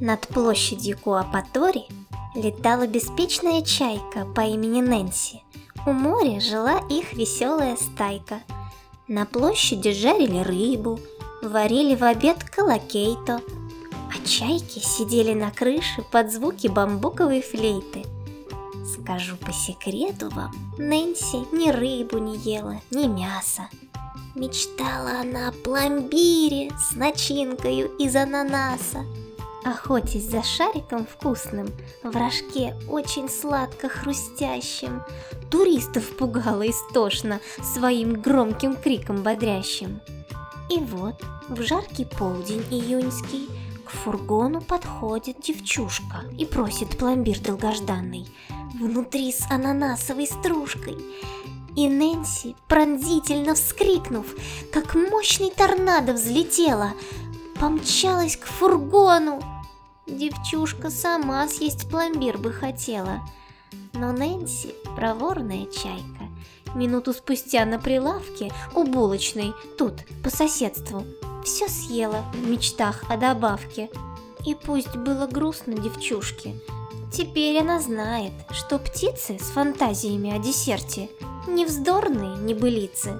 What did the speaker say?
Над площадью Куапатори летала беспечная чайка по имени Нэнси. У моря жила их веселая стайка. На площади жарили рыбу, варили в обед колокейто, а чайки сидели на крыше под звуки бамбуковой флейты. Скажу по секрету вам, Нэнси ни рыбу не ела, ни мясо. Мечтала она о пломбире с начинкою из ананаса. Охотясь за шариком вкусным, в рожке очень сладко хрустящим, Туристов пугала истошно своим громким криком бодрящим. И вот в жаркий полдень июньский к фургону подходит девчушка и просит пломбир долгожданный, внутри с ананасовой стружкой. И Нэнси, пронзительно вскрикнув, как мощный торнадо взлетела, помчалась к фургону. Девчушка сама съесть пломбир бы хотела. Но Нэнси, проворная чайка, минуту спустя на прилавке у булочной, тут, по соседству, все съела в мечтах о добавке. И пусть было грустно девчушке, теперь она знает, что птицы с фантазиями о десерте не вздорные небылицы,